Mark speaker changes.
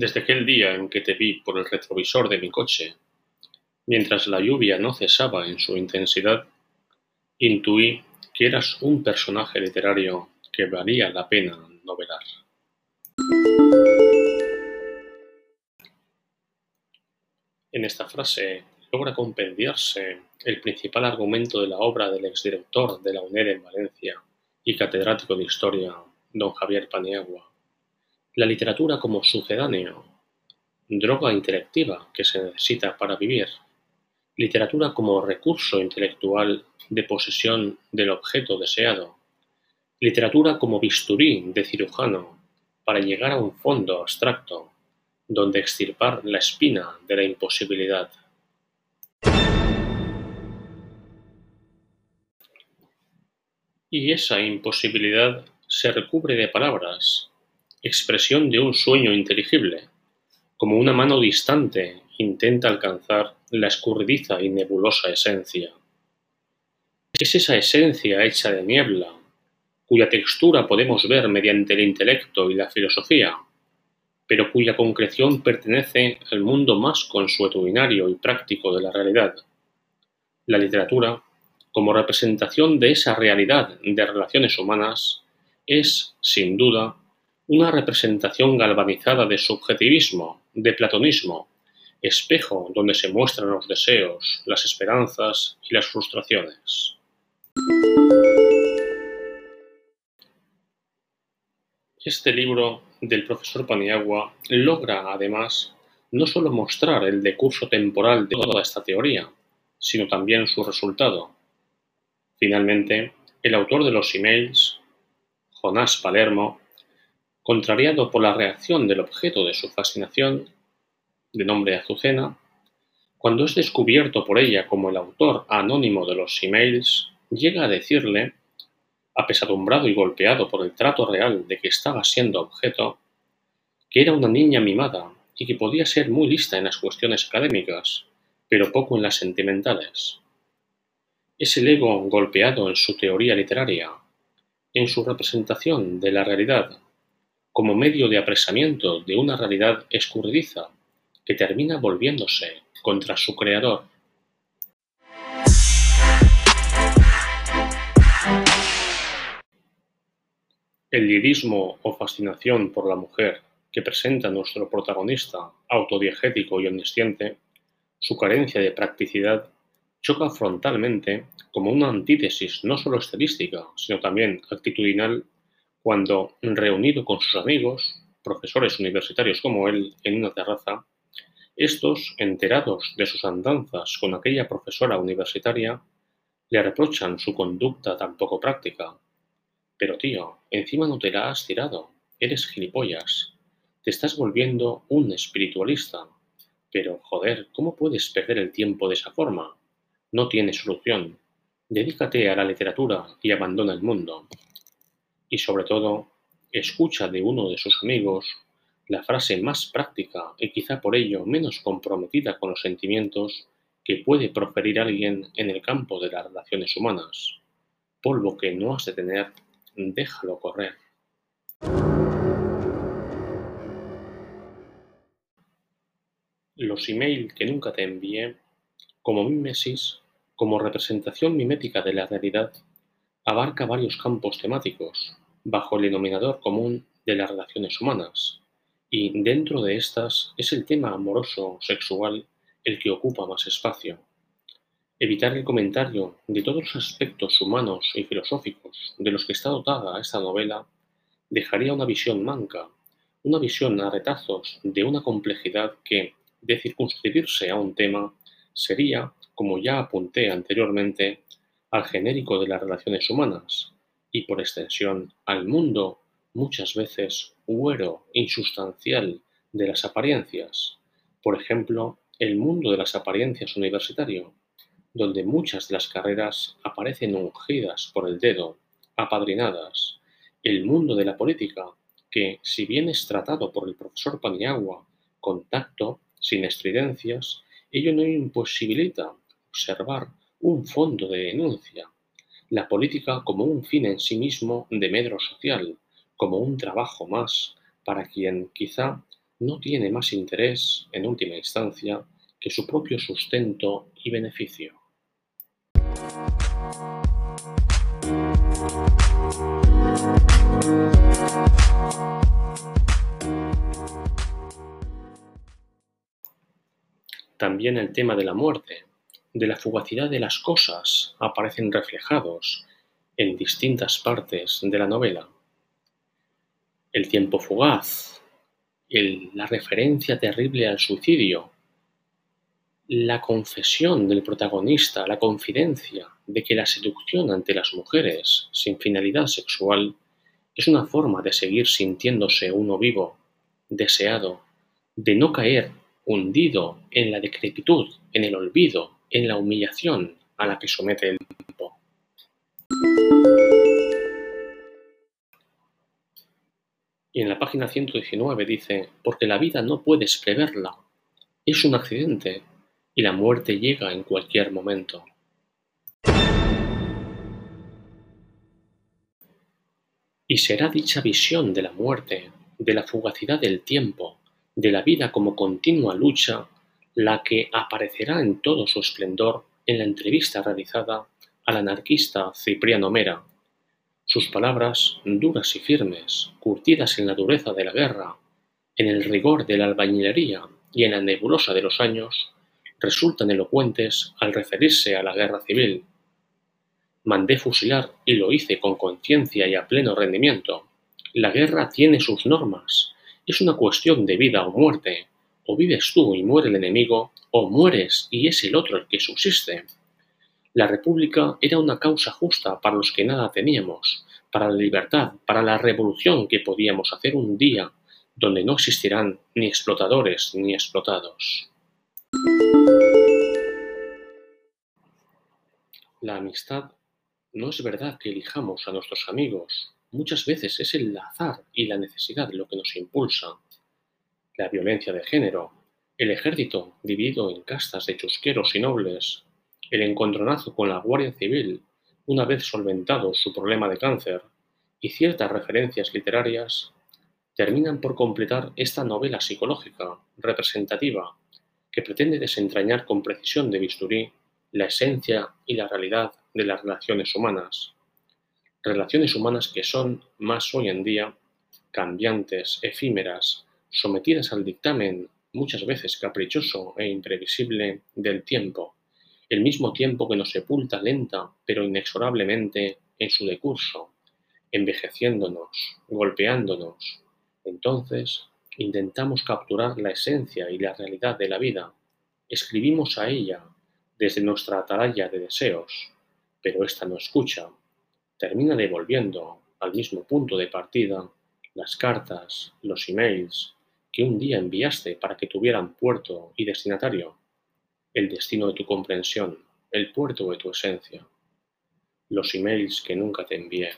Speaker 1: Desde aquel día en que te vi por el retrovisor de mi coche, mientras la lluvia no cesaba en su intensidad, intuí que eras un personaje literario que valía la pena novelar. En esta frase logra compendiarse el principal argumento de la obra del exdirector de la UNED en Valencia y catedrático de Historia, don Javier Paniagua la literatura como sucedáneo, droga intelectiva que se necesita para vivir, literatura como recurso intelectual de posesión del objeto deseado, literatura como bisturí de cirujano para llegar a un fondo abstracto donde extirpar la espina de la imposibilidad. Y esa imposibilidad se recubre de palabras expresión de un sueño inteligible, como una mano distante intenta alcanzar la escurridiza y nebulosa esencia. Es esa esencia hecha de niebla, cuya textura podemos ver mediante el intelecto y la filosofía, pero cuya concreción pertenece al mundo más consuetudinario y práctico de la realidad. La literatura, como representación de esa realidad de relaciones humanas, es, sin duda, una representación galvanizada de subjetivismo, de platonismo, espejo donde se muestran los deseos, las esperanzas y las frustraciones. Este libro del profesor Paniagua logra, además, no solo mostrar el decurso temporal de toda esta teoría, sino también su resultado. Finalmente, el autor de los emails, Jonás Palermo, Contrariado por la reacción del objeto de su fascinación, de nombre Azucena, cuando es descubierto por ella como el autor anónimo de los emails, llega a decirle, apesadumbrado y golpeado por el trato real de que estaba siendo objeto, que era una niña mimada y que podía ser muy lista en las cuestiones académicas, pero poco en las sentimentales. Es el ego golpeado en su teoría literaria, en su representación de la realidad como medio de apresamiento de una realidad escurridiza que termina volviéndose contra su creador. El lirismo o fascinación por la mujer que presenta nuestro protagonista autodiegético y omnisciente, su carencia de practicidad, choca frontalmente como una antítesis no solo estilística, sino también actitudinal cuando, reunido con sus amigos, profesores universitarios como él, en una terraza, estos, enterados de sus andanzas con aquella profesora universitaria, le reprochan su conducta tan poco práctica. Pero tío, encima no te la has tirado, eres gilipollas, te estás volviendo un espiritualista. Pero, joder, ¿cómo puedes perder el tiempo de esa forma? No tiene solución. Dedícate a la literatura y abandona el mundo y sobre todo escucha de uno de sus amigos la frase más práctica y quizá por ello menos comprometida con los sentimientos que puede proferir alguien en el campo de las relaciones humanas. Polvo que no has de tener, déjalo correr. Los email que nunca te envié, como mimesis, como representación mimética de la realidad, abarca varios campos temáticos, bajo el denominador común de las relaciones humanas, y dentro de estas es el tema amoroso sexual el que ocupa más espacio. Evitar el comentario de todos los aspectos humanos y filosóficos de los que está dotada esta novela dejaría una visión manca, una visión a retazos de una complejidad que, de circunscribirse a un tema, sería, como ya apunté anteriormente, al genérico de las relaciones humanas, y por extensión al mundo, muchas veces huero insustancial de las apariencias, por ejemplo, el mundo de las apariencias universitario, donde muchas de las carreras aparecen ungidas por el dedo, apadrinadas, el mundo de la política, que, si bien es tratado por el profesor Paniagua con tacto, sin estridencias, ello no imposibilita observar un fondo de denuncia, la política como un fin en sí mismo de medro social, como un trabajo más para quien quizá no tiene más interés, en última instancia, que su propio sustento y beneficio. También el tema de la muerte, de la fugacidad de las cosas, aparecen reflejados en distintas partes de la novela. El tiempo fugaz, la referencia terrible al suicidio, la confesión del protagonista, la confidencia de que la seducción ante las mujeres sin finalidad sexual es una forma de seguir sintiéndose uno vivo, deseado, de no caer hundido en la decrepitud, en el olvido, en la humillación a la que somete el tiempo. Y en la página 119 dice, porque la vida no puedes preverla, es un accidente y la muerte llega en cualquier momento. Y será dicha visión de la muerte, de la fugacidad del tiempo, de la vida como continua lucha, la que aparecerá en todo su esplendor en la entrevista realizada al anarquista Cipriano Mera. Sus palabras, duras y firmes, curtidas en la dureza de la guerra, en el rigor de la albañilería y en la nebulosa de los años, resultan elocuentes al referirse a la guerra civil. Mandé fusilar y lo hice con conciencia y a pleno rendimiento. La guerra tiene sus normas, es una cuestión de vida o muerte. O vives tú y muere el enemigo, o mueres y es el otro el que subsiste. La República era una causa justa para los que nada teníamos, para la libertad, para la revolución que podíamos hacer un día donde no existirán ni explotadores ni explotados. La amistad no es verdad que elijamos a nuestros amigos, Muchas veces es el azar y la necesidad lo que nos impulsa. La violencia de género, el ejército dividido en castas de chusqueros y nobles, el encontronazo con la Guardia Civil una vez solventado su problema de cáncer y ciertas referencias literarias terminan por completar esta novela psicológica representativa que pretende desentrañar con precisión de bisturí la esencia y la realidad de las relaciones humanas. Relaciones humanas que son, más hoy en día, cambiantes, efímeras, sometidas al dictamen muchas veces caprichoso e imprevisible del tiempo, el mismo tiempo que nos sepulta lenta pero inexorablemente en su decurso, envejeciéndonos, golpeándonos. Entonces, intentamos capturar la esencia y la realidad de la vida, escribimos a ella desde nuestra atalaya de deseos, pero ésta no escucha, termina devolviendo al mismo punto de partida las cartas, los emails que un día enviaste para que tuvieran puerto y destinatario, el destino de tu comprensión, el puerto de tu esencia, los emails que nunca te envié.